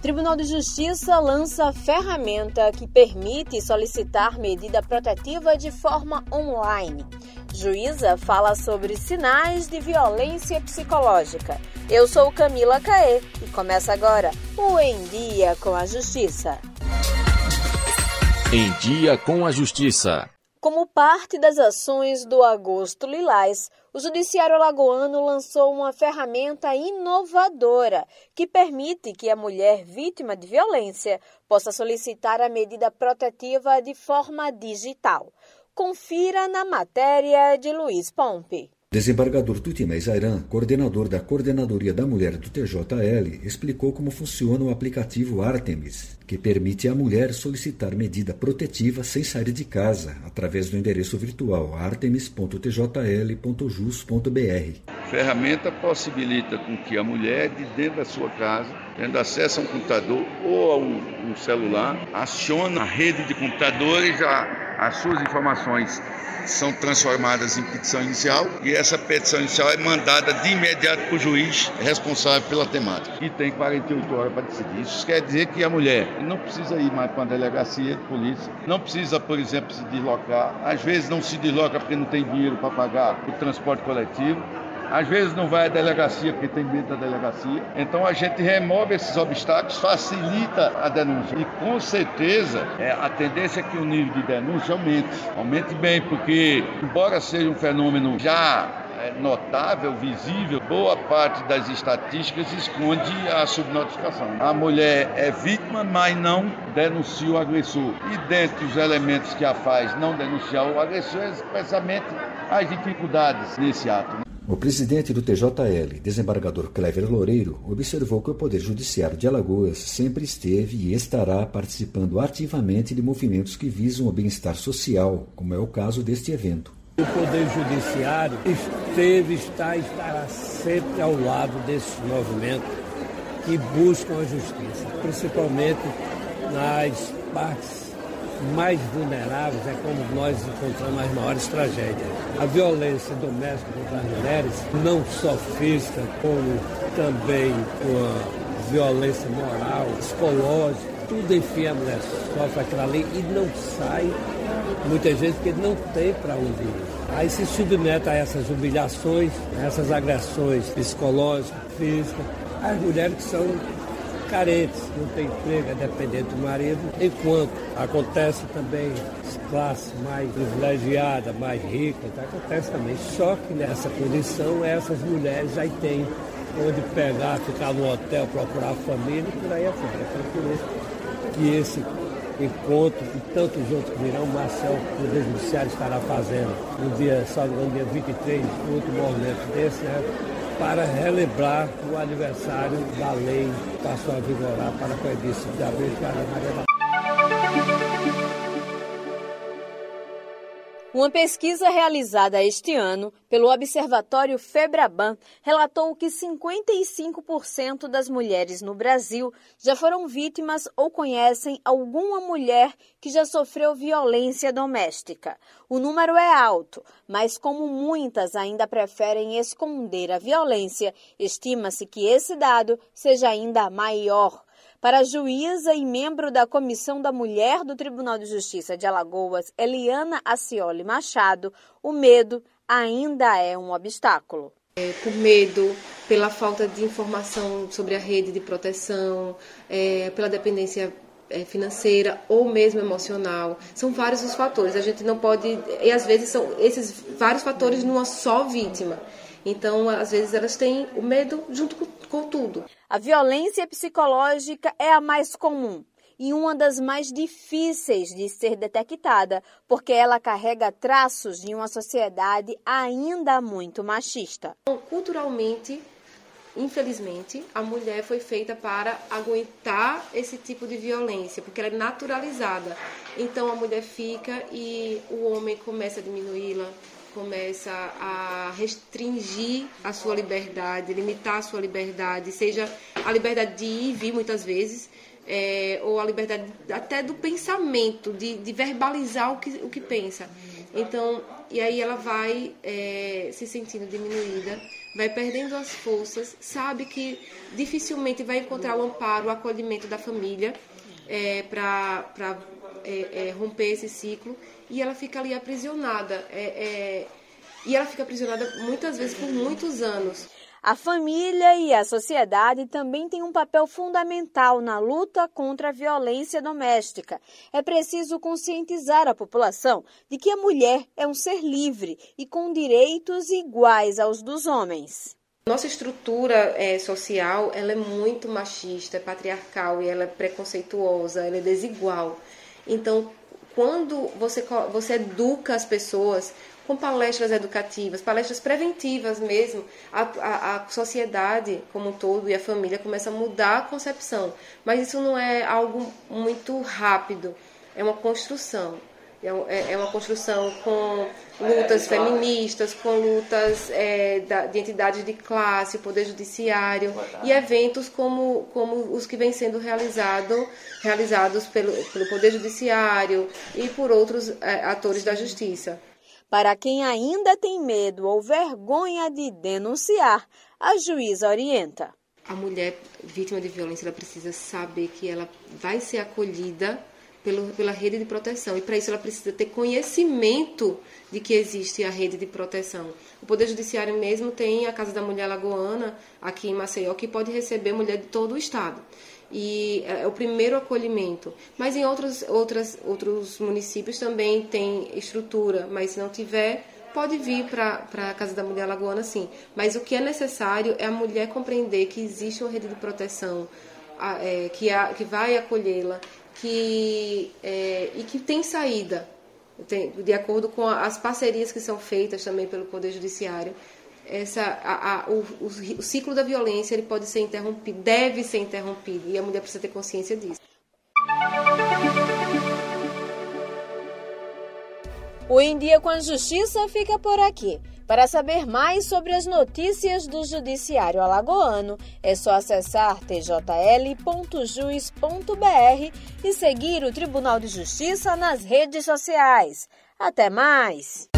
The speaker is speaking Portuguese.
Tribunal de Justiça lança ferramenta que permite solicitar medida protetiva de forma online. Juíza fala sobre sinais de violência psicológica. Eu sou Camila Caê e começa agora o Em Dia com a Justiça. Em Dia com a Justiça. Como parte das ações do Agosto Lilás, o Judiciário Alagoano lançou uma ferramenta inovadora que permite que a mulher vítima de violência possa solicitar a medida protetiva de forma digital. Confira na matéria de Luiz Pompe. Desembargador Tutimé Zairan, coordenador da Coordenadoria da Mulher do TJL, explicou como funciona o aplicativo Artemis, que permite à mulher solicitar medida protetiva sem sair de casa, através do endereço virtual artemis.tjl.jus.br. A ferramenta possibilita com que a mulher, de dentro da sua casa, tendo acesso a um computador ou a um, celular, acione a rede de computadores, já as suas informações são transformadas em petição inicial e essa petição inicial é mandada de imediato para o juiz responsável pela temática. E tem 48 horas para decidir. Isso quer dizer que a mulher não precisa ir mais para uma delegacia de polícia, não precisa, por exemplo, se deslocar. Às vezes não se desloca porque não tem dinheiro para pagar o transporte coletivo. Às vezes não vai à delegacia porque tem medo da delegacia. Então a gente remove esses obstáculos, facilita a denúncia. E com certeza é, a tendência é que o nível de denúncia aumente. Aumente bem, porque embora seja um fenômeno já é, notável, visível, boa parte das estatísticas esconde a subnotificação. A mulher é vítima, mas não denuncia o agressor. E dentre os elementos que a faz não denunciar o agressor, é especialmente as dificuldades nesse ato. O presidente do TJL, desembargador Clever Loureiro, observou que o Poder Judiciário de Alagoas sempre esteve e estará participando ativamente de movimentos que visam o bem-estar social, como é o caso deste evento. O Poder Judiciário esteve, está e estará sempre ao lado desses movimentos que buscam a justiça, principalmente nas partes mais vulneráveis é como nós encontramos as maiores tragédias. A violência doméstica contra as mulheres, não só física, como também a violência moral, psicológica, tudo enfim a mulher sofre aquela lei e não sai, muitas vezes, porque não tem para onde ir. Aí se submete a essas humilhações, a essas agressões psicológicas, físicas, as mulheres que são carentes, não tem emprego, é dependente do marido, enquanto acontece também classes mais privilegiadas, mais ricas, acontece também. Só que nessa condição, essas mulheres já têm onde pegar, ficar no hotel, procurar família e por aí afora. Então, por isso que esse encontro e tantos outros que virão, Marcel, o Judiciário, estará fazendo no dia, só no dia 23, outro movimento desse, né? Para relembrar o aniversário da lei que passou a vigorar para a Coedice de Abril de Maria Uma pesquisa realizada este ano pelo Observatório Febraban relatou que 55% das mulheres no Brasil já foram vítimas ou conhecem alguma mulher que já sofreu violência doméstica. O número é alto, mas como muitas ainda preferem esconder a violência, estima-se que esse dado seja ainda maior. Para a juíza e membro da Comissão da Mulher do Tribunal de Justiça de Alagoas, Eliana Acioli Machado, o medo ainda é um obstáculo. É, por medo, pela falta de informação sobre a rede de proteção, é, pela dependência é, financeira ou mesmo emocional. São vários os fatores. A gente não pode. E às vezes são esses vários fatores numa só vítima. Então, às vezes, elas têm o medo junto com, com tudo. A violência psicológica é a mais comum e uma das mais difíceis de ser detectada, porque ela carrega traços de uma sociedade ainda muito machista. Culturalmente, infelizmente, a mulher foi feita para aguentar esse tipo de violência, porque ela é naturalizada. Então a mulher fica e o homem começa a diminuí-la, começa a restringir a sua liberdade, limitar a sua liberdade, seja a liberdade de ir e vir muitas vezes, é, ou a liberdade até do pensamento, de, de, verbalizar o que, o que pensa. Então, e aí ela vai é, se sentindo diminuída, vai perdendo as forças, sabe que dificilmente vai encontrar o amparo, o acolhimento da família é, para é, é, romper esse ciclo e ela fica ali aprisionada. É, é, e ela fica aprisionada muitas vezes por muitos anos. A família e a sociedade também têm um papel fundamental na luta contra a violência doméstica. É preciso conscientizar a população de que a mulher é um ser livre e com direitos iguais aos dos homens. Nossa estrutura é, social ela é muito machista, é patriarcal e ela é preconceituosa, ela é desigual. Então, quando você, você educa as pessoas com palestras educativas, palestras preventivas mesmo, a, a, a, sociedade como um todo e a família começa a mudar a concepção. Mas isso não é algo muito rápido, é uma construção. É, é, é uma construção com lutas feministas, com lutas é, da, de entidades de classe, poder judiciário e eventos como, como os que vêm sendo realizado, realizados pelo, pelo poder judiciário e por outros é, atores da justiça. Para quem ainda tem medo ou vergonha de denunciar, a juíza orienta. A mulher vítima de violência ela precisa saber que ela vai ser acolhida pelo, pela rede de proteção e para isso ela precisa ter conhecimento de que existe a rede de proteção. O Poder Judiciário mesmo tem a Casa da Mulher Lagoana aqui em Maceió que pode receber mulher de todo o estado e é, é o primeiro acolhimento. Mas em outros, outras, outros municípios também tem estrutura, mas se não tiver, pode vir para a Casa da Mulher Lagoana, sim. Mas o que é necessário é a mulher compreender que existe uma rede de proteção, é, que, a, que vai acolhê-la que, é, e que tem saída, tem, de acordo com as parcerias que são feitas também pelo Poder Judiciário essa, a, a, o, o, ciclo da violência ele pode ser interrompido, deve ser interrompido, e a mulher precisa ter consciência disso. O Em Dia com a Justiça fica por aqui. Para saber mais sobre as notícias do Judiciário Alagoano, é só acessar tjl.juiz.br e seguir o Tribunal de Justiça nas redes sociais. Até mais!